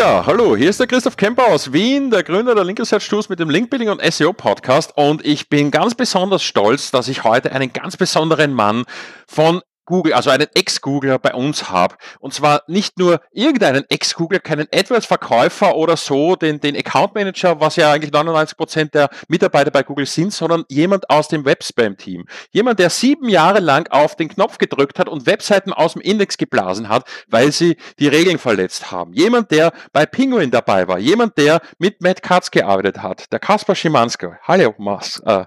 Ja, hallo, hier ist der Christoph Kemper aus Wien, der Gründer der Linker Search mit dem Linkbuilding und SEO Podcast. Und ich bin ganz besonders stolz, dass ich heute einen ganz besonderen Mann von Google, also einen Ex-Googler bei uns habe. Und zwar nicht nur irgendeinen Ex-Googler, keinen AdWords-Verkäufer oder so, den, den Account Manager, was ja eigentlich 99 Prozent der Mitarbeiter bei Google sind, sondern jemand aus dem Webspam-Team. Jemand, der sieben Jahre lang auf den Knopf gedrückt hat und Webseiten aus dem Index geblasen hat, weil sie die Regeln verletzt haben. Jemand, der bei Penguin dabei war. Jemand, der mit Matt Katz gearbeitet hat. Der Kaspar Schimanski. Hallo, Mas. Äh,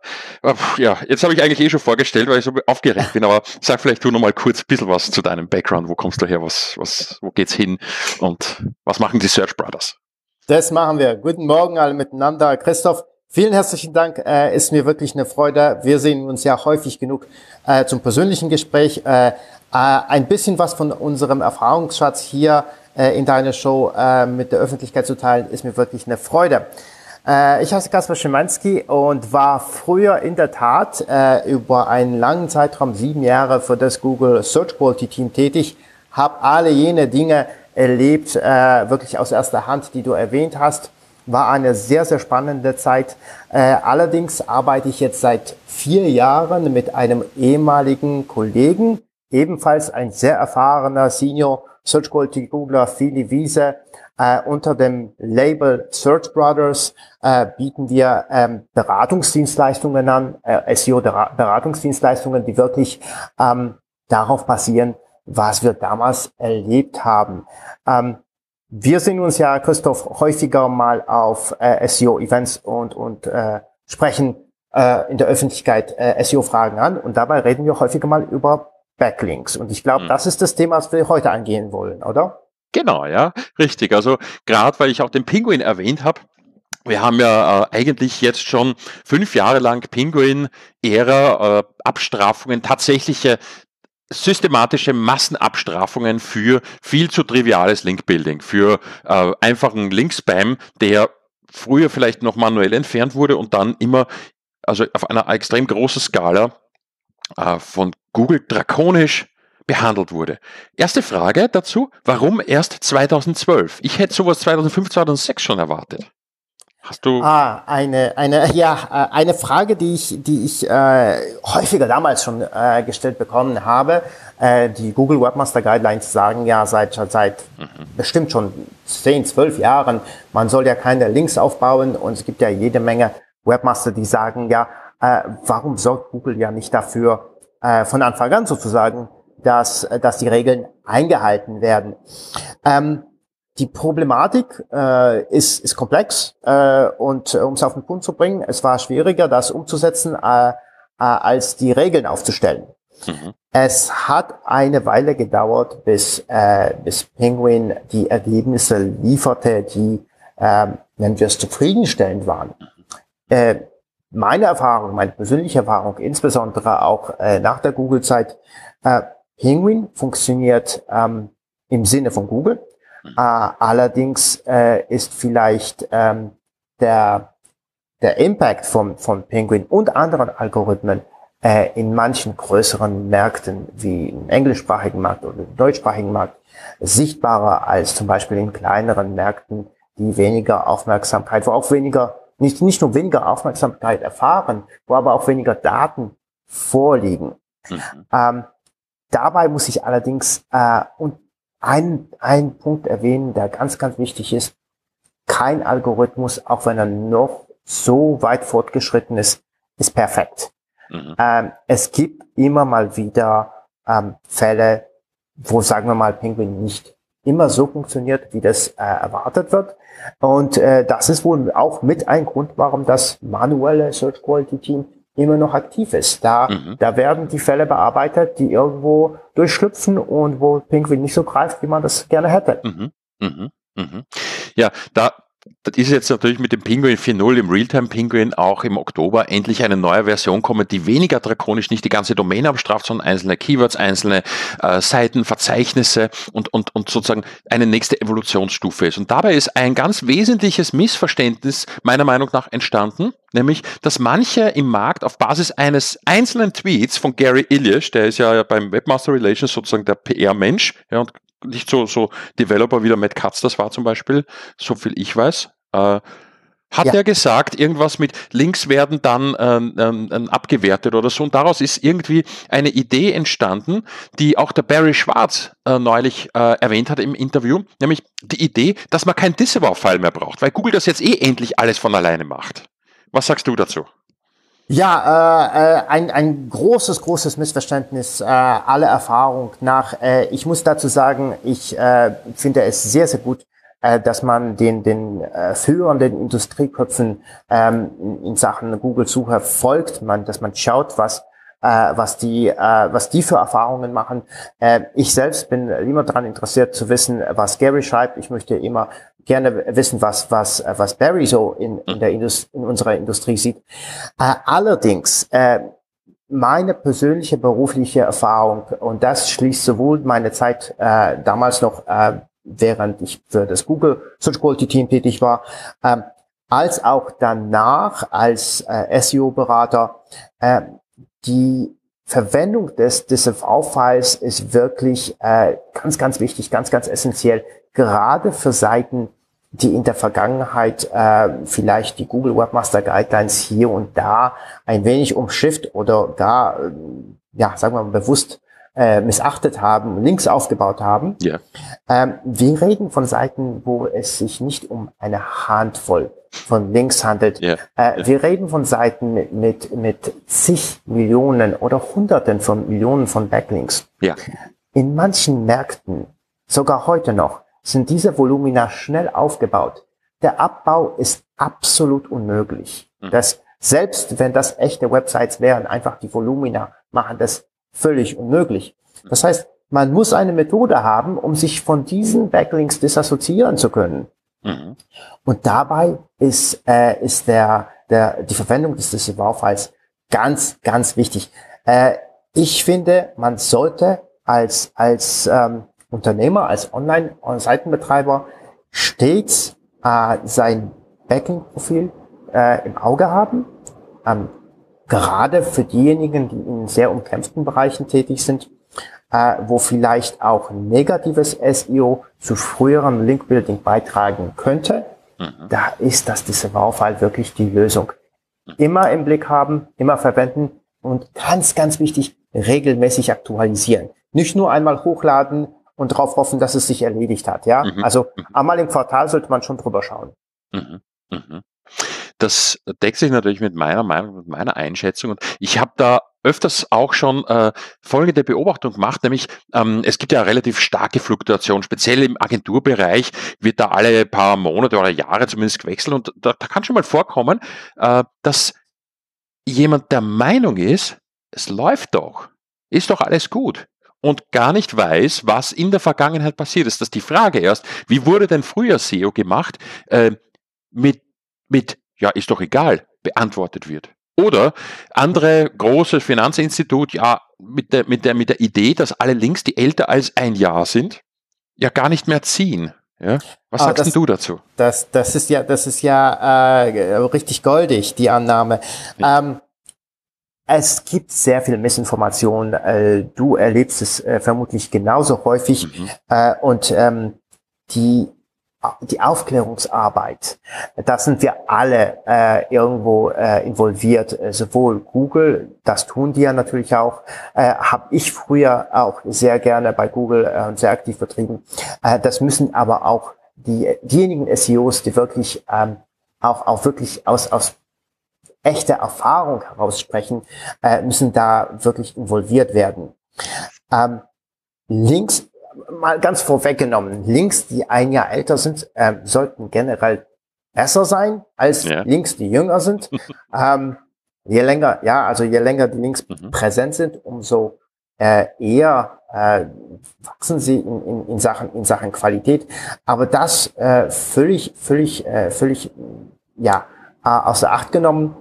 ja, jetzt habe ich eigentlich eh schon vorgestellt, weil ich so aufgeregt bin, aber sag vielleicht du nochmal mal kurz ein bisschen was zu deinem Background. Wo kommst du her? Was, was, wo geht's hin? Und was machen die Search Brothers? Das machen wir. Guten Morgen alle miteinander. Christoph, vielen herzlichen Dank. Äh, ist mir wirklich eine Freude. Wir sehen uns ja häufig genug äh, zum persönlichen Gespräch. Äh, äh ein bisschen was von unserem Erfahrungsschatz hier äh, in deiner Show äh, mit der Öffentlichkeit zu teilen, ist mir wirklich eine Freude. Äh, ich heiße Kaspar Schimanski und war früher in der Tat äh, über einen langen Zeitraum, sieben Jahre, für das Google Search Quality Team tätig, habe alle jene Dinge erlebt, äh, wirklich aus erster Hand, die du erwähnt hast. War eine sehr, sehr spannende Zeit. Äh, allerdings arbeite ich jetzt seit vier Jahren mit einem ehemaligen Kollegen, ebenfalls ein sehr erfahrener Senior Search Quality Googler, Fili Wiese, äh, unter dem Label Search Brothers äh, bieten wir ähm, Beratungsdienstleistungen an, äh, SEO-Beratungsdienstleistungen, die wirklich ähm, darauf basieren, was wir damals erlebt haben. Ähm, wir sehen uns ja, Christoph, häufiger mal auf äh, SEO-Events und, und äh, sprechen äh, in der Öffentlichkeit äh, SEO-Fragen an und dabei reden wir häufiger mal über Backlinks. Und ich glaube, mhm. das ist das Thema, was wir heute angehen wollen, oder? Genau, ja, richtig. Also gerade weil ich auch den Pinguin erwähnt habe, wir haben ja äh, eigentlich jetzt schon fünf Jahre lang Pinguin-Ära, äh, Abstrafungen, tatsächliche systematische Massenabstrafungen für viel zu triviales Linkbuilding, für äh, einfachen Linkspam, der früher vielleicht noch manuell entfernt wurde und dann immer, also auf einer extrem großen Skala äh, von Google drakonisch behandelt wurde. Erste Frage dazu, warum erst 2012? Ich hätte sowas 2005, 2006 schon erwartet. Hast du? Ah, eine, eine, ja, äh, eine Frage, die ich, die ich äh, häufiger damals schon äh, gestellt bekommen habe. Äh, die Google Webmaster Guidelines sagen ja seit, seit mhm. bestimmt schon 10, 12 Jahren, man soll ja keine Links aufbauen und es gibt ja jede Menge Webmaster, die sagen ja, äh, warum sorgt Google ja nicht dafür, äh, von Anfang an sozusagen dass, dass die Regeln eingehalten werden. Ähm, die Problematik äh, ist, ist komplex äh, und äh, um es auf den Punkt zu bringen, es war schwieriger, das umzusetzen, äh, äh, als die Regeln aufzustellen. Mhm. Es hat eine Weile gedauert, bis, äh, bis Penguin die Ergebnisse lieferte, die, äh, nennen wir es, zufriedenstellend waren. Äh, meine Erfahrung, meine persönliche Erfahrung, insbesondere auch äh, nach der Google-Zeit, äh, Penguin funktioniert ähm, im Sinne von Google. Mhm. Äh, allerdings äh, ist vielleicht ähm, der, der Impact von, von Penguin und anderen Algorithmen äh, in manchen größeren Märkten wie im englischsprachigen Markt oder im deutschsprachigen Markt sichtbarer als zum Beispiel in kleineren Märkten, die weniger Aufmerksamkeit, wo auch weniger, nicht, nicht nur weniger Aufmerksamkeit erfahren, wo aber auch weniger Daten vorliegen. Mhm. Ähm, Dabei muss ich allerdings äh, und einen, einen Punkt erwähnen, der ganz, ganz wichtig ist. Kein Algorithmus, auch wenn er noch so weit fortgeschritten ist, ist perfekt. Mhm. Ähm, es gibt immer mal wieder ähm, Fälle, wo, sagen wir mal, Penguin nicht immer so funktioniert, wie das äh, erwartet wird. Und äh, das ist wohl auch mit ein Grund, warum das manuelle Search Quality Team immer noch aktiv ist. Da, mhm. da werden die Fälle bearbeitet, die irgendwo durchschlüpfen und wo Pinguin nicht so greift, wie man das gerne hätte. Mhm. Mhm. mhm. Ja, da, das ist jetzt natürlich mit dem Penguin 4.0 im Realtime Penguin auch im Oktober endlich eine neue Version kommen, die weniger drakonisch nicht die ganze Domain abstraft, sondern einzelne Keywords, einzelne äh, Seiten, Verzeichnisse und, und, und sozusagen eine nächste Evolutionsstufe ist. Und dabei ist ein ganz wesentliches Missverständnis meiner Meinung nach entstanden, nämlich, dass manche im Markt auf Basis eines einzelnen Tweets von Gary Ilish, der ist ja beim Webmaster Relations sozusagen der PR-Mensch ja, und nicht so, so Developer wie der Matt Katz das war zum Beispiel, so viel ich weiß. Äh, hat ja. er gesagt, irgendwas mit Links werden dann ähm, ähm, ähm, abgewertet oder so. Und daraus ist irgendwie eine Idee entstanden, die auch der Barry Schwarz äh, neulich äh, erwähnt hat im Interview, nämlich die Idee, dass man kein Disavow-File mehr braucht, weil Google das jetzt eh endlich alles von alleine macht. Was sagst du dazu? Ja, äh, äh, ein, ein großes, großes Missverständnis äh, aller Erfahrung nach. Äh, ich muss dazu sagen, ich äh, finde es sehr, sehr gut, äh, dass man den, den äh, führenden Industrieköpfen ähm, in Sachen Google-Suche folgt, man, dass man schaut, was äh, was die äh, was die für Erfahrungen machen. Äh, ich selbst bin immer daran interessiert zu wissen, was Gary schreibt. Ich möchte immer gerne wissen, was was was Barry so in, in der Indust in unserer Industrie sieht. Äh, allerdings äh, meine persönliche berufliche Erfahrung und das schließt sowohl meine Zeit äh, damals noch äh, während ich für das Google Search Quality Team tätig war, ähm, als auch danach als äh, SEO-Berater. Äh, die Verwendung des DSV-Files ist wirklich äh, ganz, ganz wichtig, ganz, ganz essentiell, gerade für Seiten, die in der Vergangenheit äh, vielleicht die Google Webmaster Guidelines hier und da ein wenig umschifft oder gar, äh, ja, sagen wir mal, bewusst äh, missachtet haben, Links aufgebaut haben. Yeah. Ähm, wir reden von Seiten, wo es sich nicht um eine Handvoll von Links handelt. Yeah. Äh, yeah. Wir reden von Seiten mit, mit, mit zig Millionen oder Hunderten von Millionen von Backlinks. Yeah. In manchen Märkten, sogar heute noch, sind diese Volumina schnell aufgebaut. Der Abbau ist absolut unmöglich. Mhm. Das, selbst wenn das echte Websites wären, einfach die Volumina machen das völlig unmöglich. Das heißt, man muss eine Methode haben, um sich von diesen Backlinks disassoziieren zu können. Mhm. Und dabei ist, äh, ist der, der, die Verwendung des Disavow-Files ganz, ganz wichtig. Äh, ich finde, man sollte als, als ähm, Unternehmer, als Online-Seitenbetreiber stets äh, sein Backlink-Profil äh, im Auge haben. Ähm, gerade für diejenigen, die in sehr umkämpften Bereichen tätig sind, äh, wo vielleicht auch negatives SEO zu früherem Linkbuilding beitragen könnte, mhm. da ist das Disavow-File wirklich die Lösung. Immer im Blick haben, immer verwenden und ganz, ganz wichtig, regelmäßig aktualisieren. Nicht nur einmal hochladen und darauf hoffen, dass es sich erledigt hat. Ja, mhm. also mhm. einmal im Quartal sollte man schon drüber schauen. Mhm. Mhm. Das deckt sich natürlich mit meiner Meinung, mit meiner Einschätzung. Und ich habe da öfters auch schon äh, folgende Beobachtung gemacht, nämlich ähm, es gibt ja relativ starke Fluktuation, speziell im Agenturbereich wird da alle paar Monate oder Jahre zumindest gewechselt und da, da kann schon mal vorkommen, äh, dass jemand der Meinung ist, es läuft doch, ist doch alles gut und gar nicht weiß, was in der Vergangenheit passiert ist. Das ist die Frage erst, wie wurde denn früher SEO gemacht äh, mit, mit ja, ist doch egal, beantwortet wird. Oder andere große Finanzinstitut, ja, mit der, mit der, mit der Idee, dass alle Links, die älter als ein Jahr sind, ja gar nicht mehr ziehen. Ja? Was ah, sagst das, du dazu? Das, das ist ja, das ist ja äh, richtig goldig, die Annahme. Ja. Ähm, es gibt sehr viel Missinformation. Äh, du erlebst es äh, vermutlich genauso häufig. Mhm. Äh, und ähm, die die Aufklärungsarbeit, da sind wir alle irgendwo involviert, sowohl Google, das tun die ja natürlich auch, äh, habe ich früher auch sehr gerne bei Google und sehr aktiv betrieben. Äh, das müssen aber auch die, diejenigen SEOs, die wirklich ähm, auch, auch wirklich aus, aus echter Erfahrung heraus sprechen, äh, müssen da wirklich involviert werden. Ähm, Links mal ganz vorweggenommen, Links, die ein Jahr älter sind, äh, sollten generell besser sein als ja. Links, die jünger sind. ähm, je länger, ja, also je länger die Links mhm. präsent sind, umso äh, eher äh, wachsen sie in, in, in, Sachen, in Sachen Qualität. Aber das äh, völlig, völlig, äh, völlig, ja, äh, außer Acht genommen.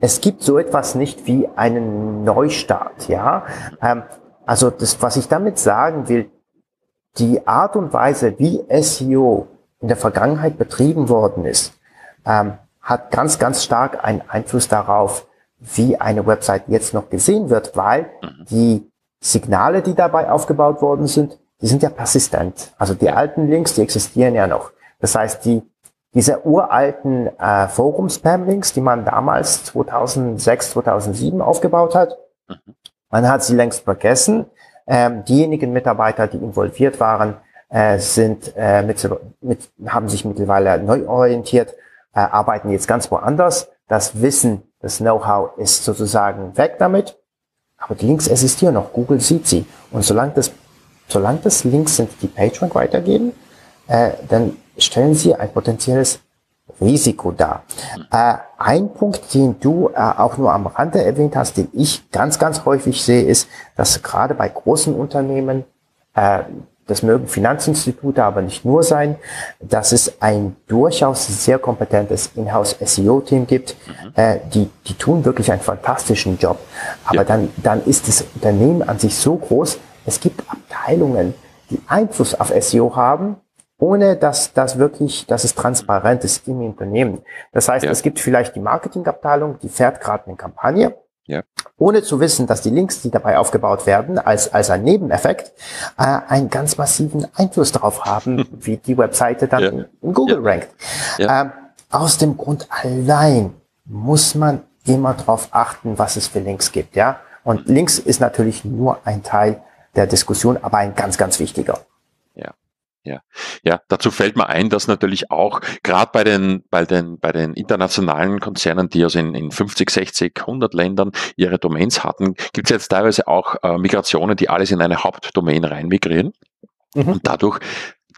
Es gibt so etwas nicht wie einen Neustart, ja. Ähm, also das, was ich damit sagen will, die Art und Weise, wie SEO in der Vergangenheit betrieben worden ist, ähm, hat ganz, ganz stark einen Einfluss darauf, wie eine Website jetzt noch gesehen wird, weil mhm. die Signale, die dabei aufgebaut worden sind, die sind ja persistent. Also die alten Links, die existieren ja noch. Das heißt, die, diese uralten äh, Forum-Spam-Links, die man damals 2006, 2007 aufgebaut hat, mhm. man hat sie längst vergessen. Ähm, diejenigen Mitarbeiter, die involviert waren, äh, sind äh, mit, mit, haben sich mittlerweile neu orientiert, äh, arbeiten jetzt ganz woanders. Das Wissen, das Know-how ist sozusagen weg damit. Aber die Links existieren noch. Google sieht sie. Und solange das, solange das Links sind, die PageRank weitergeben, äh, dann stellen sie ein potenzielles Risiko dar. Äh, ein Punkt, den du äh, auch nur am Rande erwähnt hast, den ich ganz, ganz häufig sehe, ist, dass gerade bei großen Unternehmen äh, das mögen Finanzinstitute aber nicht nur sein, dass es ein durchaus sehr kompetentes Inhouse-SEO-Team gibt. Mhm. Äh, die, die tun wirklich einen fantastischen Job. Aber ja. dann, dann ist das Unternehmen an sich so groß, es gibt Abteilungen, die Einfluss auf SEO haben, ohne dass das wirklich, dass es transparent ist im Unternehmen. Das heißt, ja. es gibt vielleicht die Marketingabteilung, die fährt gerade eine Kampagne ja. Ohne zu wissen, dass die Links, die dabei aufgebaut werden, als, als ein Nebeneffekt, äh, einen ganz massiven Einfluss darauf haben, wie die Webseite dann ja. in, in, Google rankt. Ja. Ähm, aus dem Grund allein muss man immer darauf achten, was es für Links gibt, ja. Und Links ist natürlich nur ein Teil der Diskussion, aber ein ganz, ganz wichtiger. Ja, ja, dazu fällt mir ein, dass natürlich auch gerade bei den, bei den, bei den internationalen Konzernen, die also in, in 50, 60, 100 Ländern ihre Domains hatten, gibt es jetzt teilweise auch äh, Migrationen, die alles in eine Hauptdomain rein migrieren. Mhm. Und dadurch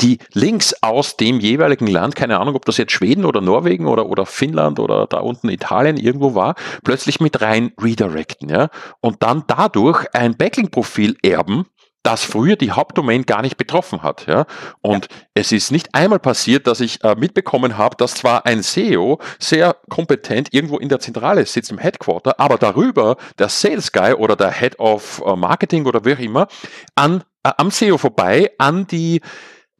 die Links aus dem jeweiligen Land, keine Ahnung, ob das jetzt Schweden oder Norwegen oder, oder Finnland oder da unten Italien irgendwo war, plötzlich mit rein redirecten, ja. Und dann dadurch ein Backlink-Profil erben, das früher die Hauptdomain gar nicht betroffen hat. Ja? Und ja. es ist nicht einmal passiert, dass ich äh, mitbekommen habe, dass zwar ein SEO sehr kompetent irgendwo in der Zentrale sitzt im Headquarter, aber darüber der Sales Guy oder der Head of äh, Marketing oder wer auch immer an, äh, am SEO vorbei an die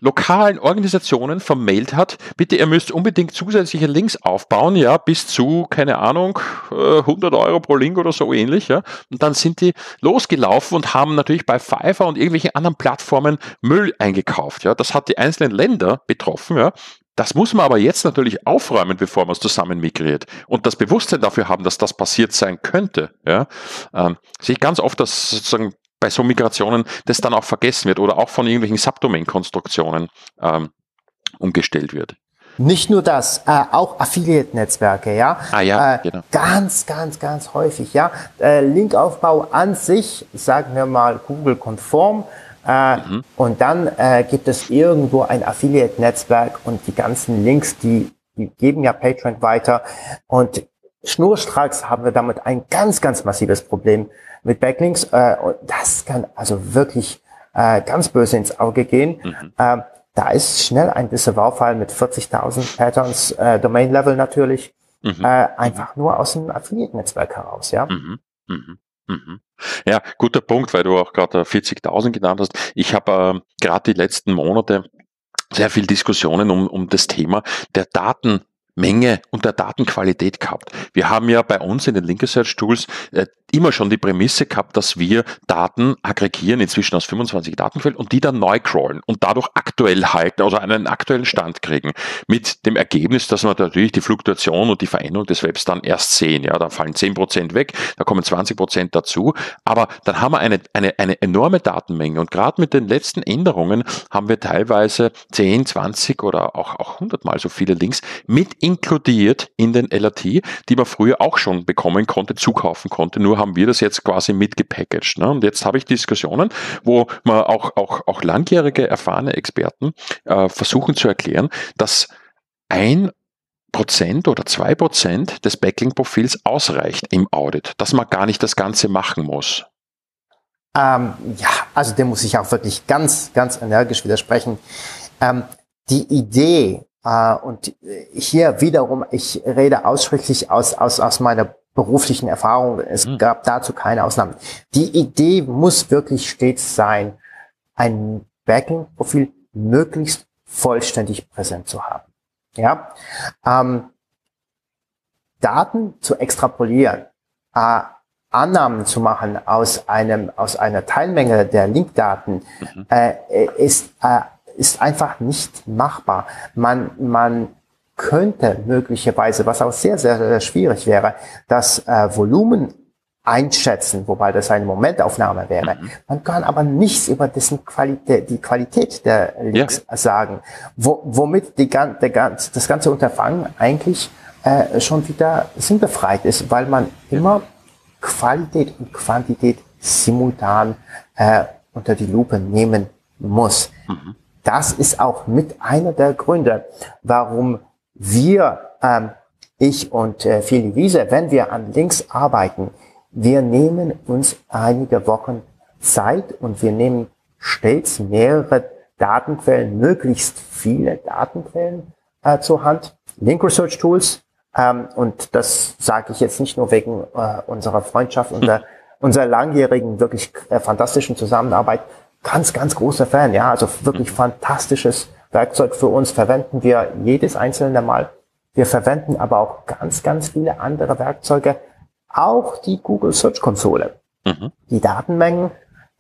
lokalen Organisationen vermailt hat, bitte, ihr müsst unbedingt zusätzliche Links aufbauen, ja, bis zu, keine Ahnung, 100 äh, Euro pro Link oder so ähnlich, ja. Und dann sind die losgelaufen und haben natürlich bei Fiverr und irgendwelchen anderen Plattformen Müll eingekauft, ja. Das hat die einzelnen Länder betroffen, ja. Das muss man aber jetzt natürlich aufräumen, bevor man es zusammen migriert und das Bewusstsein dafür haben, dass das passiert sein könnte. Ja, ähm, sehe ich ganz oft, dass sozusagen bei so Migrationen das dann auch vergessen wird oder auch von irgendwelchen Subdomain-Konstruktionen ähm, umgestellt wird. Nicht nur das, äh, auch Affiliate-Netzwerke, ja. Ah ja, äh, genau. Ganz, ganz, ganz häufig, ja. Äh, Linkaufbau an sich, sagen wir mal Google-konform. Äh, mhm. Und dann äh, gibt es irgendwo ein Affiliate-Netzwerk und die ganzen Links, die, die geben ja PageRank weiter. Und schnurstracks haben wir damit ein ganz, ganz massives Problem mit Backlinks. Äh, und das kann also wirklich äh, ganz böse ins Auge gehen. Mhm. Ähm, da ist schnell ein Disavow-File mit 40.000 Patterns, äh, Domain-Level natürlich, mhm. äh, einfach nur aus dem Affiliate-Netzwerk heraus, ja. Mhm. Mhm. mhm. Ja, guter Punkt, weil du auch gerade 40.000 genannt hast. Ich habe äh, gerade die letzten Monate sehr viel Diskussionen um, um das Thema der Daten Menge und der Datenqualität gehabt. Wir haben ja bei uns in den Link Search Tools äh, immer schon die Prämisse gehabt, dass wir Daten aggregieren, inzwischen aus 25 Datenquellen und die dann neu crawlen und dadurch aktuell halten, also einen aktuellen Stand kriegen. Mit dem Ergebnis, dass wir natürlich die Fluktuation und die Veränderung des Webs dann erst sehen. Ja, da fallen 10% weg, da kommen 20% dazu. Aber dann haben wir eine, eine, eine enorme Datenmenge und gerade mit den letzten Änderungen haben wir teilweise 10, 20 oder auch, auch 100 mal so viele Links mit inkludiert in den LRT, die man früher auch schon bekommen konnte, zukaufen konnte, nur haben wir das jetzt quasi mitgepackaged. Ne? Und jetzt habe ich Diskussionen, wo man auch, auch, auch langjährige, erfahrene Experten äh, versuchen zu erklären, dass ein Prozent oder zwei Prozent des Backlink-Profils ausreicht im Audit, dass man gar nicht das Ganze machen muss. Ähm, ja, also dem muss ich auch wirklich ganz, ganz energisch widersprechen. Ähm, die Idee, und hier wiederum, ich rede ausschließlich aus, aus, aus meiner beruflichen Erfahrung. Es mhm. gab dazu keine Ausnahmen. Die Idee muss wirklich stets sein, ein Backing-Profil möglichst vollständig präsent zu haben. Ja, ähm, Daten zu extrapolieren, äh, Annahmen zu machen aus einem aus einer Teilmenge der Linkdaten mhm. äh, ist äh, ist einfach nicht machbar. Man man könnte möglicherweise, was auch sehr sehr, sehr schwierig wäre, das äh, Volumen einschätzen, wobei das eine Momentaufnahme wäre. Mhm. Man kann aber nichts über dessen Qualität, die Qualität der Links ja. sagen, wo, womit die, der, das ganze Unterfangen eigentlich äh, schon wieder sinnbefreit ist, weil man immer Qualität und Quantität simultan äh, unter die Lupe nehmen muss. Mhm. Das ist auch mit einer der Gründe, warum wir, ähm, ich und äh, Philly Wiese, wenn wir an Links arbeiten, wir nehmen uns einige Wochen Zeit und wir nehmen stets mehrere Datenquellen, möglichst viele Datenquellen äh, zur Hand. Link Research Tools, ähm, und das sage ich jetzt nicht nur wegen äh, unserer Freundschaft, unserer, hm. unserer langjährigen, wirklich äh, fantastischen Zusammenarbeit. Ganz, ganz großer Fan, ja, also wirklich hm. fantastisches Werkzeug für uns, verwenden wir jedes einzelne Mal. Wir verwenden aber auch ganz, ganz viele andere Werkzeuge, auch die Google Search Konsole. Mhm. Die Datenmengen,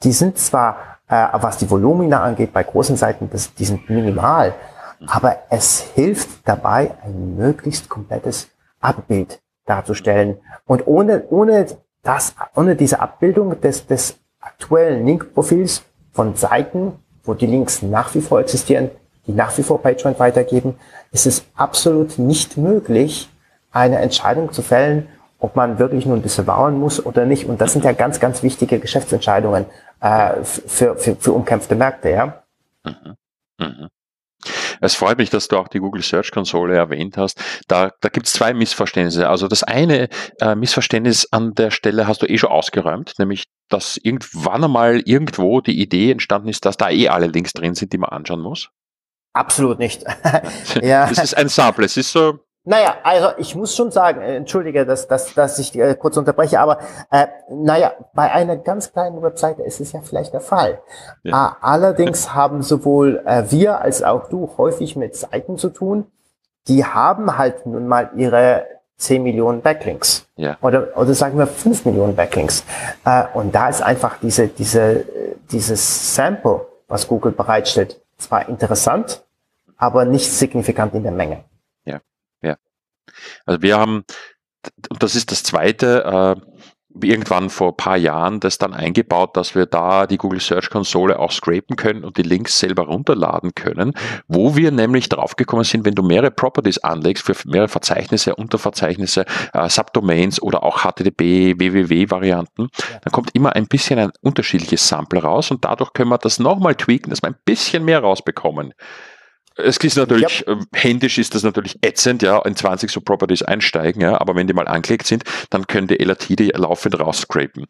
die sind zwar, äh, was die Volumina angeht, bei großen Seiten, das, die sind minimal, mhm. aber es hilft dabei, ein möglichst komplettes Abbild darzustellen. Und ohne, ohne das, ohne diese Abbildung des, des aktuellen Link-Profils von Seiten, wo die Links nach wie vor existieren, die nach wie vor PageRank weitergeben, ist es absolut nicht möglich, eine Entscheidung zu fällen, ob man wirklich nun disavowen muss oder nicht. Und das sind ja ganz, ganz wichtige Geschäftsentscheidungen äh, für, für, für umkämpfte Märkte, ja. Mhm. Mhm. Es freut mich, dass du auch die Google Search Konsole erwähnt hast. Da, da gibt es zwei Missverständnisse. Also das eine äh, Missverständnis an der Stelle hast du eh schon ausgeräumt, nämlich dass irgendwann einmal irgendwo die Idee entstanden ist, dass da eh alle Links drin sind, die man anschauen muss. Absolut nicht. ja. Das ist ein Sample. Es ist so, naja, also ich muss schon sagen, äh, entschuldige, dass, dass, dass ich äh, kurz unterbreche, aber äh, naja, bei einer ganz kleinen Webseite ist es ja vielleicht der Fall. Ja. Äh, allerdings haben sowohl äh, wir als auch du häufig mit Seiten zu tun, die haben halt nun mal ihre 10 Millionen Backlinks. Ja. Oder, oder sagen wir 5 Millionen Backlinks. Äh, und da ist einfach diese, diese, dieses Sample, was Google bereitstellt, zwar interessant, aber nicht signifikant in der Menge. Also wir haben, und das ist das Zweite, äh, irgendwann vor ein paar Jahren das dann eingebaut, dass wir da die Google Search Konsole auch scrapen können und die Links selber runterladen können, wo wir nämlich draufgekommen sind, wenn du mehrere Properties anlegst für mehrere Verzeichnisse, Unterverzeichnisse, äh, Subdomains oder auch HTTP, WWW-Varianten, dann kommt immer ein bisschen ein unterschiedliches Sample raus und dadurch können wir das nochmal tweaken, dass wir ein bisschen mehr rausbekommen. Es ist natürlich, ja. Äh, händisch ist das natürlich ätzend, ja, in 20 so Properties einsteigen, ja, aber wenn die mal angelegt sind, dann können die LRT die laufend rausscrapen.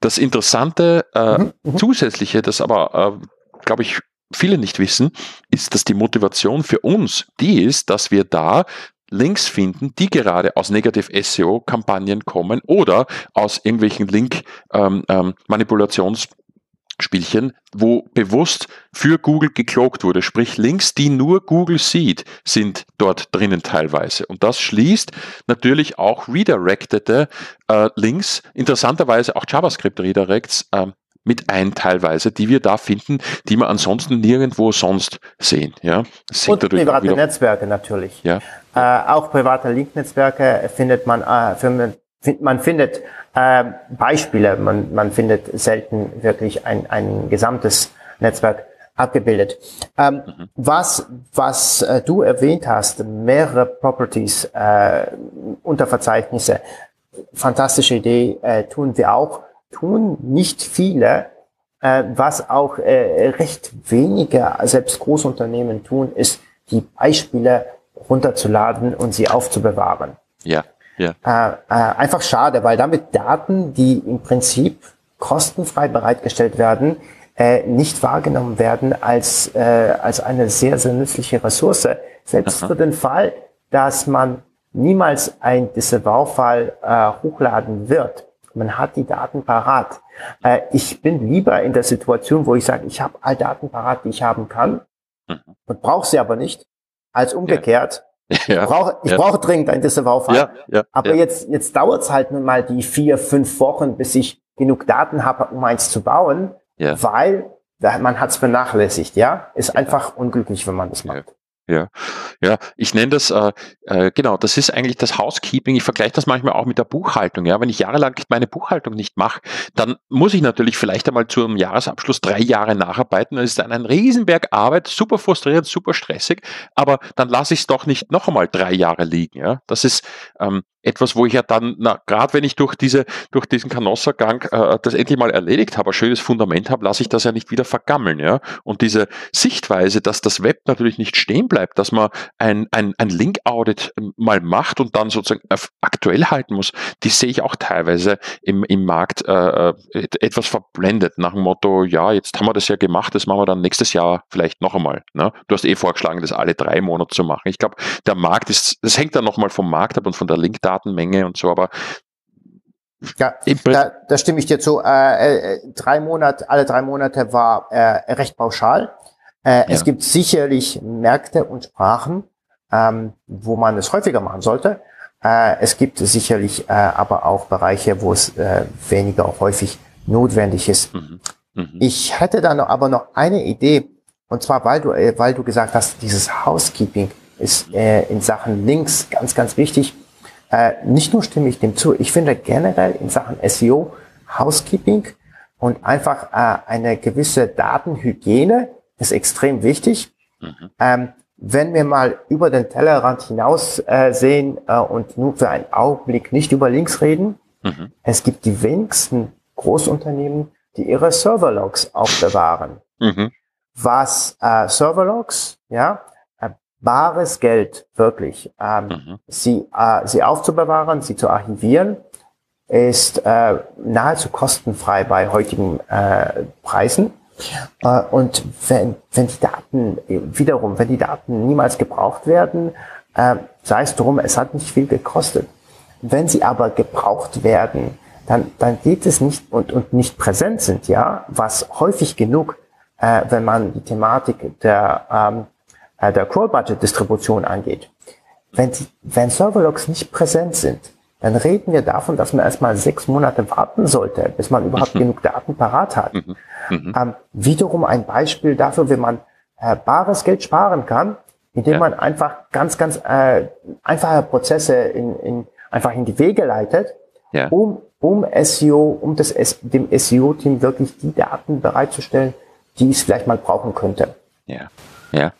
Das Interessante äh, mhm, mhm. zusätzliche, das aber, äh, glaube ich, viele nicht wissen, ist, dass die Motivation für uns die ist, dass wir da Links finden, die gerade aus Negative SEO-Kampagnen kommen oder aus irgendwelchen Link-Manipulations- ähm, ähm, Spielchen, wo bewusst für Google geklogt wurde. Sprich, Links, die nur Google sieht, sind dort drinnen teilweise. Und das schließt natürlich auch redirectete äh, Links, interessanterweise auch JavaScript-Redirects, äh, mit ein teilweise, die wir da finden, die wir ansonsten nirgendwo sonst sehen. Ja, Und private Netzwerke natürlich. Ja. Äh, auch private Link-Netzwerke findet man, äh, findet, man findet äh, Beispiele. Man, man findet selten wirklich ein, ein gesamtes Netzwerk abgebildet. Ähm, mhm. Was, was äh, du erwähnt hast, mehrere Properties, äh, Unterverzeichnisse, fantastische Idee, äh, tun wir auch, tun nicht viele. Äh, was auch äh, recht wenige, selbst Großunternehmen tun, ist, die Beispiele runterzuladen und sie aufzubewahren. Ja. Ja. Äh, äh, einfach schade, weil damit Daten, die im Prinzip kostenfrei bereitgestellt werden, äh, nicht wahrgenommen werden als, äh, als eine sehr, sehr nützliche Ressource. Selbst Aha. für den Fall, dass man niemals ein Disavow-Fall äh, hochladen wird. Man hat die Daten parat. Äh, ich bin lieber in der Situation, wo ich sage, ich habe all Daten parat, die ich haben kann mhm. und brauche sie aber nicht, als umgekehrt. Ja, ich brauche ich ja. brauche dringend ein Disavow-File. Ja, ja, Aber jetzt, jetzt dauert es halt nun mal die vier, fünf Wochen, bis ich genug Daten habe, um eins zu bauen, weil man hat es vernachlässigt, ja. Ist einfach unglücklich, wenn man das macht. Ja, ja, ich nenne das, äh, äh, genau, das ist eigentlich das Housekeeping. Ich vergleiche das manchmal auch mit der Buchhaltung. Ja, wenn ich jahrelang meine Buchhaltung nicht mache, dann muss ich natürlich vielleicht einmal zum Jahresabschluss drei Jahre nacharbeiten. Das ist dann ein Riesenberg Arbeit, super frustrierend, super stressig, aber dann lasse ich es doch nicht noch einmal drei Jahre liegen. Ja, das ist, ähm, etwas, wo ich ja dann, gerade wenn ich durch diese, durch diesen Canossa-Gang äh, das endlich mal erledigt habe, ein schönes Fundament habe, lasse ich das ja nicht wieder vergammeln, ja. Und diese Sichtweise, dass das Web natürlich nicht stehen bleibt, dass man ein, ein, ein Link-Audit mal macht und dann sozusagen aktuell halten muss, die sehe ich auch teilweise im, im Markt äh, äh etwas verblendet, nach dem Motto, ja, jetzt haben wir das ja gemacht, das machen wir dann nächstes Jahr vielleicht noch einmal. Ne? Du hast eh vorgeschlagen, das alle drei Monate zu machen. Ich glaube, der Markt ist, das hängt dann nochmal vom Markt ab und von der Link-Daten Datenmenge und so, aber ja, da, da stimme ich dir zu. Äh, äh, drei Monate, alle drei Monate war äh, recht pauschal. Äh, ja. Es gibt sicherlich Märkte und Sprachen, ähm, wo man es häufiger machen sollte. Äh, es gibt sicherlich äh, aber auch Bereiche, wo es äh, weniger häufig notwendig ist. Mhm. Mhm. Ich hätte da noch, aber noch eine Idee, und zwar, weil du, äh, weil du gesagt hast, dieses Housekeeping ist äh, in Sachen Links ganz, ganz wichtig. Äh, nicht nur stimme ich dem zu, ich finde generell in Sachen SEO, Housekeeping und einfach äh, eine gewisse Datenhygiene ist extrem wichtig. Mhm. Ähm, wenn wir mal über den Tellerrand hinaus äh, sehen äh, und nur für einen Augenblick nicht über Links reden, mhm. es gibt die wenigsten Großunternehmen, die ihre Serverlogs aufbewahren. Mhm. Was äh, Serverlogs, ja, bares Geld, wirklich. Ähm, mhm. sie, äh, sie aufzubewahren, sie zu archivieren, ist äh, nahezu kostenfrei bei heutigen äh, Preisen. Äh, und wenn, wenn die Daten, wiederum, wenn die Daten niemals gebraucht werden, äh, sei es drum, es hat nicht viel gekostet. Wenn sie aber gebraucht werden, dann, dann geht es nicht und, und nicht präsent sind, ja, was häufig genug, äh, wenn man die Thematik der ähm, äh, der Crawl-Budget-Distribution angeht. Wenn, wenn Serverlogs nicht präsent sind, dann reden wir davon, dass man erstmal sechs Monate warten sollte, bis man überhaupt mhm. genug Daten parat hat. Mhm. Mhm. Ähm, wiederum ein Beispiel dafür, wie man äh, bares Geld sparen kann, indem ja. man einfach ganz, ganz äh, einfache Prozesse in, in, einfach in die Wege leitet, ja. um, um SEO, um das, dem SEO-Team wirklich die Daten bereitzustellen, die es vielleicht mal brauchen könnte. Ja, ja.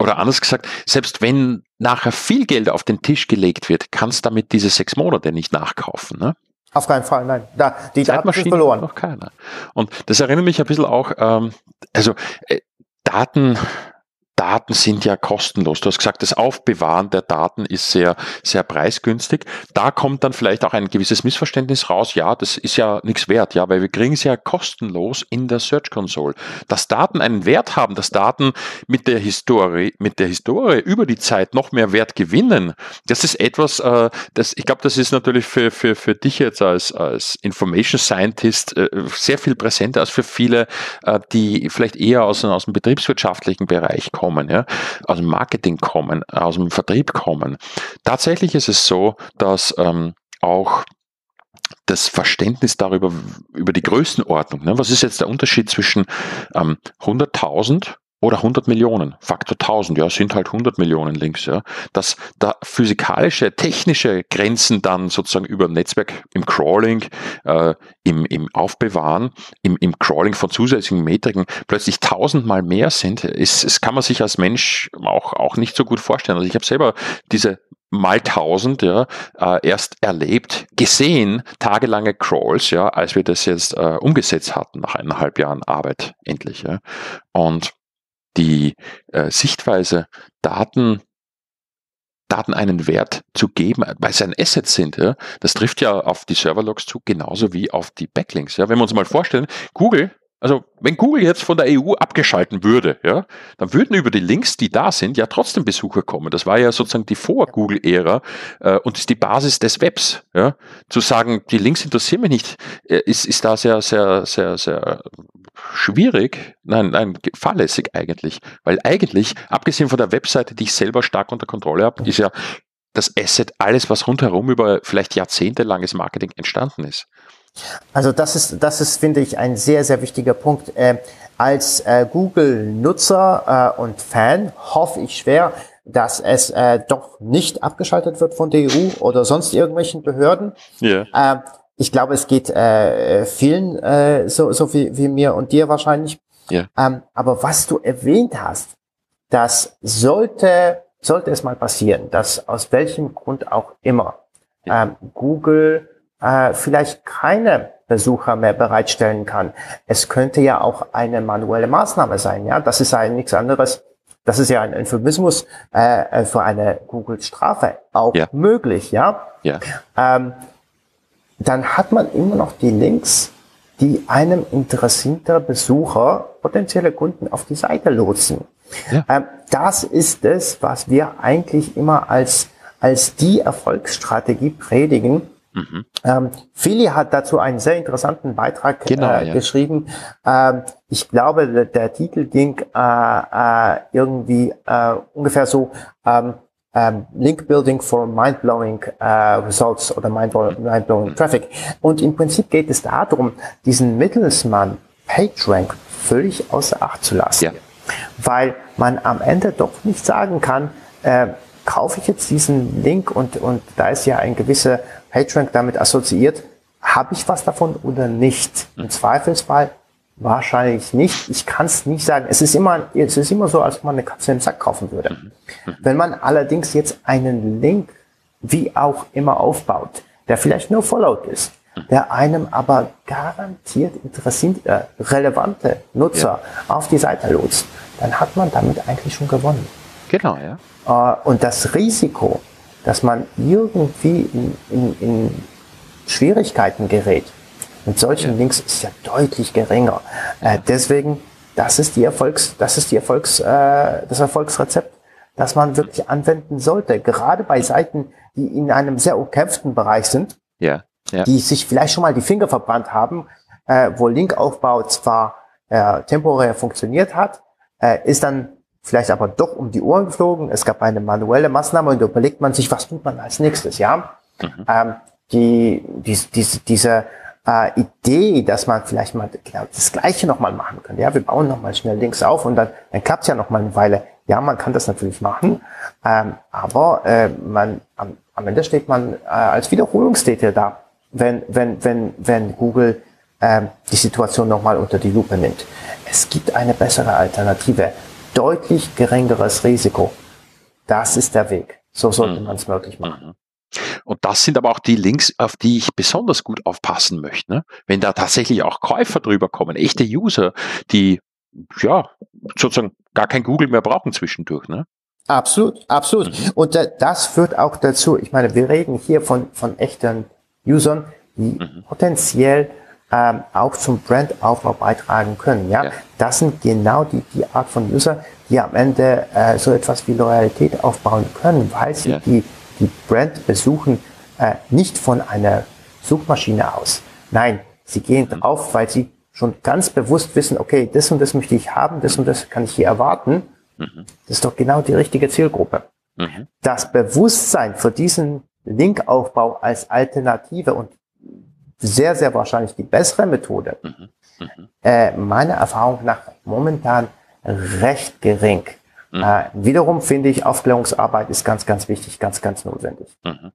Oder anders gesagt, selbst wenn nachher viel Geld auf den Tisch gelegt wird, kannst du damit diese sechs Monate nicht nachkaufen. Ne? Auf keinen Fall, nein. Da, die Daten sind verloren. Noch keiner. Und das erinnert mich ein bisschen auch, ähm, also äh, Daten, Daten sind ja kostenlos. Du hast gesagt, das Aufbewahren der Daten ist sehr, sehr preisgünstig. Da kommt dann vielleicht auch ein gewisses Missverständnis raus. Ja, das ist ja nichts wert, ja, weil wir kriegen es ja kostenlos in der Search Console. Dass Daten einen Wert haben, dass Daten mit der Historie, mit der Historie über die Zeit noch mehr Wert gewinnen, das ist etwas, äh, das, ich glaube, das ist natürlich für, für, für dich jetzt als, als Information Scientist äh, sehr viel präsenter als für viele, äh, die vielleicht eher aus, aus dem betriebswirtschaftlichen Bereich kommen kommen, ja, aus dem Marketing kommen, aus dem Vertrieb kommen. Tatsächlich ist es so, dass ähm, auch das Verständnis darüber, über die Größenordnung, ne? was ist jetzt der Unterschied zwischen ähm, 100.000 oder 100 Millionen, Faktor 1000, ja, sind halt 100 Millionen Links, ja, dass da physikalische, technische Grenzen dann sozusagen über Netzwerk im Crawling, äh, im, im Aufbewahren, im, im Crawling von zusätzlichen Metriken plötzlich tausendmal mehr sind, ist, das kann man sich als Mensch auch, auch nicht so gut vorstellen. Also ich habe selber diese mal tausend ja, äh, erst erlebt, gesehen, tagelange Crawls, ja, als wir das jetzt äh, umgesetzt hatten nach eineinhalb Jahren Arbeit endlich. Ja. Und die äh, Sichtweise, Daten, Daten einen Wert zu geben, weil sie ein Asset sind, ja, das trifft ja auf die Serverlogs zu, genauso wie auf die Backlinks. Ja. Wenn wir uns mal vorstellen, Google also wenn Google jetzt von der EU abgeschalten würde, ja, dann würden über die Links, die da sind, ja trotzdem Besucher kommen. Das war ja sozusagen die Vor-Google-Ära äh, und ist die Basis des Webs. Ja. Zu sagen, die Links interessieren mich nicht, äh, ist, ist da sehr, sehr, sehr, sehr schwierig, nein, nein, fahrlässig eigentlich. Weil eigentlich, abgesehen von der Webseite, die ich selber stark unter Kontrolle habe, ist ja das Asset alles, was rundherum über vielleicht jahrzehntelanges Marketing entstanden ist. Also das ist, das ist, finde ich, ein sehr, sehr wichtiger Punkt. Äh, als äh, Google-Nutzer äh, und Fan hoffe ich schwer, dass es äh, doch nicht abgeschaltet wird von der EU oder sonst irgendwelchen Behörden. Yeah. Äh, ich glaube, es geht äh, vielen äh, so, so wie, wie mir und dir wahrscheinlich. Yeah. Ähm, aber was du erwähnt hast, das sollte, sollte es mal passieren, dass aus welchem Grund auch immer ähm, Google äh, vielleicht keine Besucher mehr bereitstellen kann. Es könnte ja auch eine manuelle Maßnahme sein. Ja, das ist ja nichts anderes. Das ist ja ein Euphemismus äh, für eine Google-Strafe auch ja. möglich. Ja. ja. Ähm, dann hat man immer noch die Links, die einem interessierter Besucher, potenzielle Kunden auf die Seite lotsen. Ja. Ähm, das ist es, was wir eigentlich immer als, als die Erfolgsstrategie predigen Mhm. Ähm, Philly hat dazu einen sehr interessanten Beitrag genau, äh, ja. geschrieben. Ähm, ich glaube, der, der Titel ging äh, äh, irgendwie äh, ungefähr so ähm, ähm, Link Building for Mind-Blowing äh, Results oder Mind-Blowing. Traffic. Und im Prinzip geht es darum, diesen Mittelsmann PageRank völlig außer Acht zu lassen. Ja. Weil man am Ende doch nicht sagen kann, äh, kaufe ich jetzt diesen Link und, und da ist ja ein gewisser PageRank damit assoziiert, habe ich was davon oder nicht? Im Zweifelsfall wahrscheinlich nicht. Ich kann es nicht sagen. Es ist immer, es ist immer so, als ob man eine Katze im Sack kaufen würde. Wenn man allerdings jetzt einen Link wie auch immer aufbaut, der vielleicht nur Followed ist, der einem aber garantiert interessiert, äh, relevante Nutzer ja. auf die Seite lotst, dann hat man damit eigentlich schon gewonnen. Genau, ja. Äh, und das Risiko, dass man irgendwie in, in, in Schwierigkeiten gerät mit solchen. Links ist ja deutlich geringer. Äh, deswegen, das ist die Erfolgs, das ist die Erfolgs, äh, das Erfolgsrezept, das man wirklich anwenden sollte. Gerade bei Seiten, die in einem sehr umkämpften Bereich sind, ja. Ja. die sich vielleicht schon mal die Finger verbrannt haben, äh, wo Linkaufbau zwar äh, temporär funktioniert hat, äh, ist dann vielleicht aber doch um die Ohren geflogen. Es gab eine manuelle Maßnahme und da überlegt man sich, was tut man als nächstes, ja? Mhm. Ähm, die, die, die, diese äh, Idee, dass man vielleicht mal genau das Gleiche nochmal machen könnte. Ja, wir bauen nochmal schnell Links auf und dann, dann klappt es ja nochmal eine Weile. Ja, man kann das natürlich machen, ähm, aber äh, man, am, am Ende steht man äh, als Wiederholungstäter da, wenn, wenn, wenn, wenn Google ähm, die Situation nochmal unter die Lupe nimmt. Es gibt eine bessere Alternative deutlich geringeres Risiko. Das ist der Weg. So sollte mhm. man es möglich machen. Und das sind aber auch die Links, auf die ich besonders gut aufpassen möchte. Ne? Wenn da tatsächlich auch Käufer drüber kommen, echte User, die ja sozusagen gar kein Google mehr brauchen zwischendurch. Ne? Absolut, absolut. Mhm. Und äh, das führt auch dazu, ich meine, wir reden hier von, von echten Usern, die mhm. potenziell ähm, auch zum Brandaufbau beitragen können. Ja? ja? Das sind genau die, die Art von User, die am Ende äh, so etwas wie Loyalität aufbauen können, weil sie ja. die, die Brand besuchen äh, nicht von einer Suchmaschine aus. Nein, sie gehen mhm. drauf, weil sie schon ganz bewusst wissen, okay, das und das möchte ich haben, das und das kann ich hier erwarten. Mhm. Das ist doch genau die richtige Zielgruppe. Mhm. Das Bewusstsein für diesen Linkaufbau als Alternative und sehr, sehr wahrscheinlich die bessere Methode. Mhm. Äh, meiner Erfahrung nach momentan recht gering. Mhm. Äh, wiederum finde ich, Aufklärungsarbeit ist ganz, ganz wichtig, ganz, ganz notwendig. Mhm.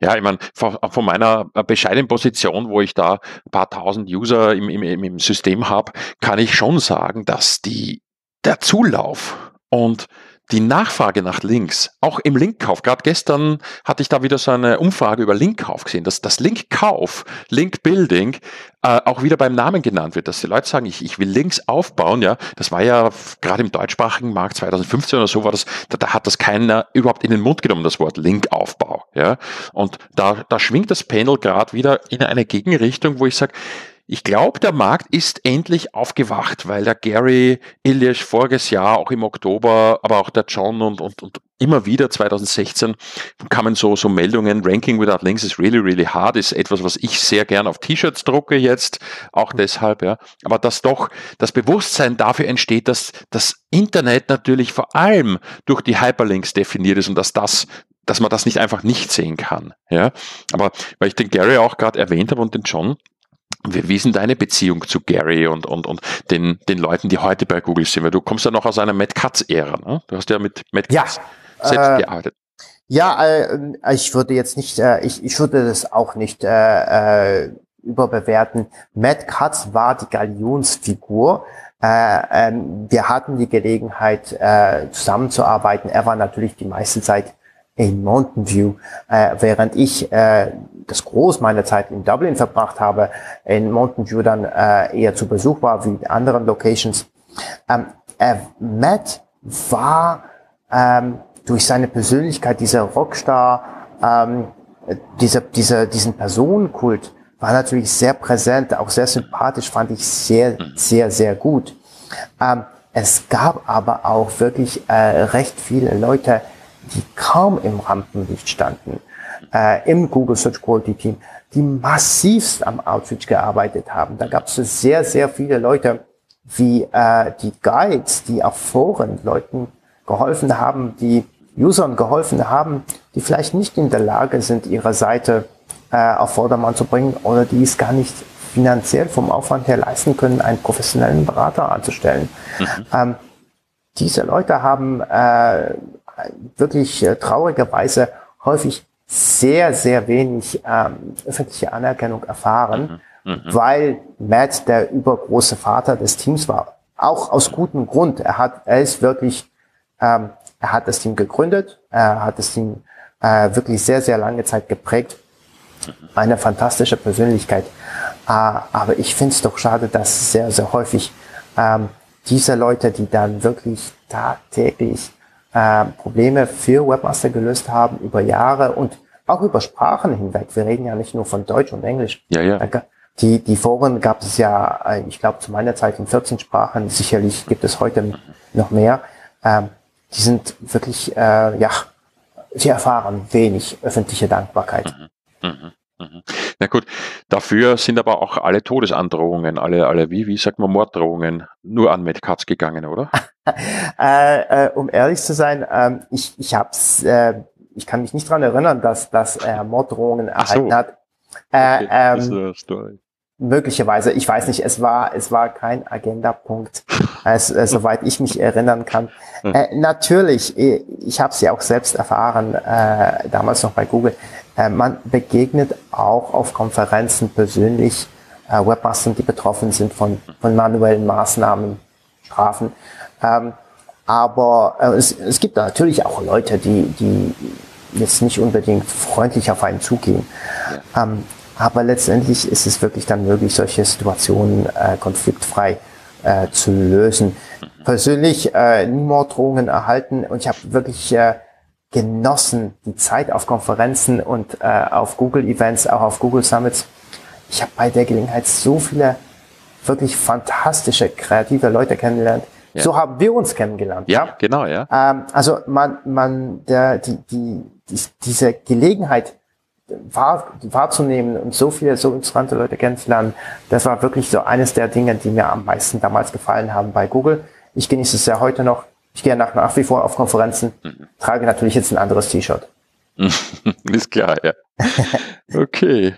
Ja, ich meine, von, von, meiner bescheidenen Position, wo ich da ein paar tausend User im, im, im System habe, kann ich schon sagen, dass die, der Zulauf und die Nachfrage nach Links, auch im Linkkauf, gerade gestern hatte ich da wieder so eine Umfrage über Linkkauf gesehen, dass das Linkkauf, Linkbuilding äh, auch wieder beim Namen genannt wird, dass die Leute sagen, ich, ich will Links aufbauen, ja, das war ja gerade im deutschsprachigen Markt 2015 oder so war das, da, da hat das keiner überhaupt in den Mund genommen, das Wort Linkaufbau, ja, und da, da schwingt das Panel gerade wieder in eine Gegenrichtung, wo ich sage, ich glaube, der Markt ist endlich aufgewacht, weil der Gary Illich voriges Jahr, auch im Oktober, aber auch der John und, und, und immer wieder 2016 kamen so, so Meldungen, Ranking without Links is really, really hard, ist etwas, was ich sehr gern auf T-Shirts drucke jetzt, auch deshalb, ja. Aber dass doch das Bewusstsein dafür entsteht, dass das Internet natürlich vor allem durch die Hyperlinks definiert ist und dass das dass man das nicht einfach nicht sehen kann. Ja, aber weil ich den Gary auch gerade erwähnt habe und den John, wie ist denn deine Beziehung zu Gary und, und, und den, den Leuten, die heute bei Google sind? Weil du kommst ja noch aus einer Matt Katz-Ära, ne? Du hast ja mit Matt ja, Katz selbst äh, gearbeitet. Ja, äh, ich würde jetzt nicht, äh, ich, ich würde das auch nicht äh, äh, überbewerten. Matt Katz war die Galionsfigur. Äh, ähm, wir hatten die Gelegenheit, äh, zusammenzuarbeiten. Er war natürlich die meiste Zeit in Mountain View, äh, während ich äh, das Groß meiner Zeit in Dublin verbracht habe, in Mountain View dann äh, eher zu Besuch war wie in anderen Locations. Ähm, äh, Matt war ähm, durch seine Persönlichkeit, dieser Rockstar, ähm, dieser, dieser, diesen Personenkult, war natürlich sehr präsent, auch sehr sympathisch, fand ich sehr, sehr, sehr gut. Ähm, es gab aber auch wirklich äh, recht viele Leute, die kaum im Rampenlicht standen, äh, im Google Search Quality Team, die massivst am Outreach gearbeitet haben. Da gab es sehr, sehr viele Leute, wie äh, die Guides, die auf Foren Leuten geholfen haben, die Usern geholfen haben, die vielleicht nicht in der Lage sind, ihre Seite äh, auf Vordermann zu bringen oder die es gar nicht finanziell vom Aufwand her leisten können, einen professionellen Berater anzustellen. Mhm. Ähm, diese Leute haben äh, wirklich äh, traurigerweise häufig sehr, sehr wenig ähm, öffentliche Anerkennung erfahren, mhm. Mhm. weil Matt der übergroße Vater des Teams war. Auch aus gutem Grund. Er hat, er ist wirklich, ähm, er hat das Team gegründet, er hat das Team äh, wirklich sehr, sehr lange Zeit geprägt. Mhm. Eine fantastische Persönlichkeit. Äh, aber ich finde es doch schade, dass sehr, sehr häufig ähm, diese Leute, die dann wirklich tagtäglich äh, Probleme für Webmaster gelöst haben über Jahre und auch über Sprachen hinweg. Wir reden ja nicht nur von Deutsch und Englisch. Ja, ja. Die, die Foren gab es ja, äh, ich glaube, zu meiner Zeit in 14 Sprachen. Sicherlich gibt es heute noch mehr. Ähm, die sind wirklich, äh, ja, sie erfahren wenig öffentliche Dankbarkeit. Mhm. Mhm. Mhm. Na gut, dafür sind aber auch alle Todesandrohungen, alle, alle wie, wie sagt man, Morddrohungen nur an Metcats gegangen, oder? äh, äh, um ehrlich zu sein, ähm, ich, ich hab's, äh, ich kann mich nicht dran erinnern, dass, dass er Morddrohungen erhalten so. hat. Äh, okay, ähm, möglicherweise, ich weiß nicht, es war, es war kein Agendapunkt, äh, soweit ich mich erinnern kann. Äh, natürlich, ich, ich habe es ja auch selbst erfahren, äh, damals noch bei Google. Äh, man begegnet auch auf Konferenzen persönlich äh, Webmastern, die betroffen sind von, von manuellen Maßnahmen, Strafen. Ähm, aber äh, es, es gibt natürlich auch Leute, die, die jetzt nicht unbedingt freundlich auf einen zugehen. Ja. Ähm, aber letztendlich ist es wirklich dann möglich, solche Situationen äh, konfliktfrei äh, zu lösen. Persönlich äh, nie Morddrohungen erhalten und ich habe wirklich äh, genossen, die Zeit auf Konferenzen und äh, auf Google-Events, auch auf Google Summits. Ich habe bei der Gelegenheit so viele wirklich fantastische, kreative Leute kennengelernt. Ja. So haben wir uns kennengelernt. Ja, ja? genau, ja. Ähm, also man, man, der, die, die, die, diese Gelegenheit wahr, wahrzunehmen und so viele, so interessante Leute kennenzulernen, das war wirklich so eines der Dinge, die mir am meisten damals gefallen haben bei Google. Ich genieße es ja heute noch. Ich gehe nach, nach wie vor auf Konferenzen, mhm. trage natürlich jetzt ein anderes T-Shirt. Ist klar, ja. Okay.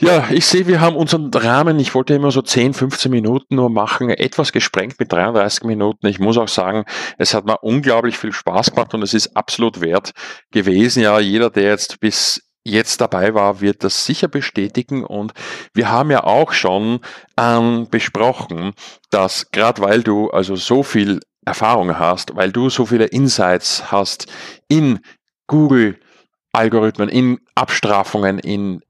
Ja, ich sehe, wir haben unseren Rahmen, ich wollte immer so 10, 15 Minuten nur machen, etwas gesprengt mit 33 Minuten. Ich muss auch sagen, es hat mir unglaublich viel Spaß gemacht und es ist absolut wert gewesen. Ja, jeder, der jetzt bis jetzt dabei war, wird das sicher bestätigen. Und wir haben ja auch schon ähm, besprochen, dass gerade weil du also so viel Erfahrung hast, weil du so viele Insights hast in Google Algorithmen, in Abstrafungen, in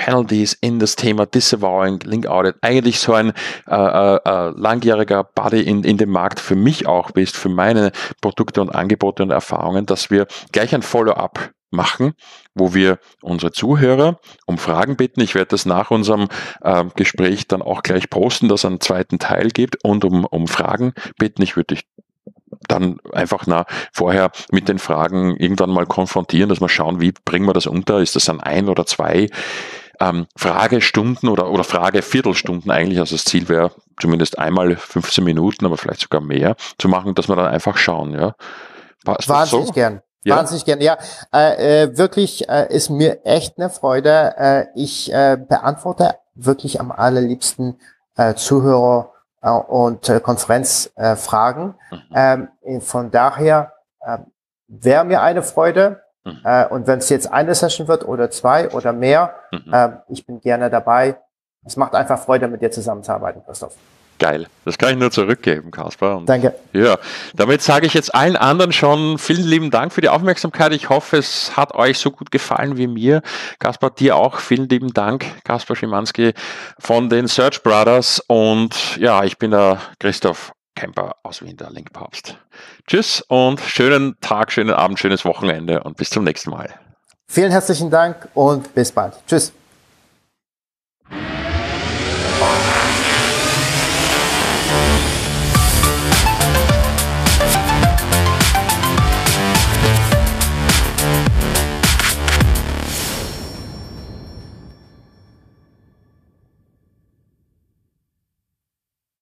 Penalties in das Thema Disavowing, Link Audit, eigentlich so ein äh, äh, äh, langjähriger Buddy in, in dem Markt für mich auch bist, für meine Produkte und Angebote und Erfahrungen, dass wir gleich ein Follow-up machen, wo wir unsere Zuhörer um Fragen bitten. Ich werde das nach unserem äh, Gespräch dann auch gleich posten, dass es einen zweiten Teil gibt und um, um Fragen bitten. Ich würde dich dann einfach na, vorher mit den Fragen irgendwann mal konfrontieren, dass wir schauen, wie bringen wir das unter? Ist das an ein oder zwei ähm, Fragestunden oder, oder Frageviertelstunden eigentlich? Also das Ziel wäre zumindest einmal 15 Minuten, aber vielleicht sogar mehr zu machen, dass wir dann einfach schauen. Ja. Passt Wahnsinnig so? gern. Ja. Wahnsinnig gern. Ja, äh, äh, wirklich äh, ist mir echt eine Freude. Äh, ich äh, beantworte wirklich am allerliebsten äh, Zuhörer äh, und äh, Konferenzfragen. Äh, mhm. ähm, von daher äh, wäre mir eine Freude. Mhm. Äh, und wenn es jetzt eine Session wird oder zwei oder mehr, mhm. äh, ich bin gerne dabei. Es macht einfach Freude, mit dir zusammenzuarbeiten, Christoph. Geil. Das kann ich nur zurückgeben, Kaspar. Danke. Ja, damit sage ich jetzt allen anderen schon vielen lieben Dank für die Aufmerksamkeit. Ich hoffe, es hat euch so gut gefallen wie mir. Kaspar, dir auch vielen lieben Dank. Kaspar Schimanski von den Search Brothers. Und ja, ich bin der Christoph Kemper aus Wien, der Linkpapst. Tschüss und schönen Tag, schönen Abend, schönes Wochenende und bis zum nächsten Mal. Vielen herzlichen Dank und bis bald. Tschüss.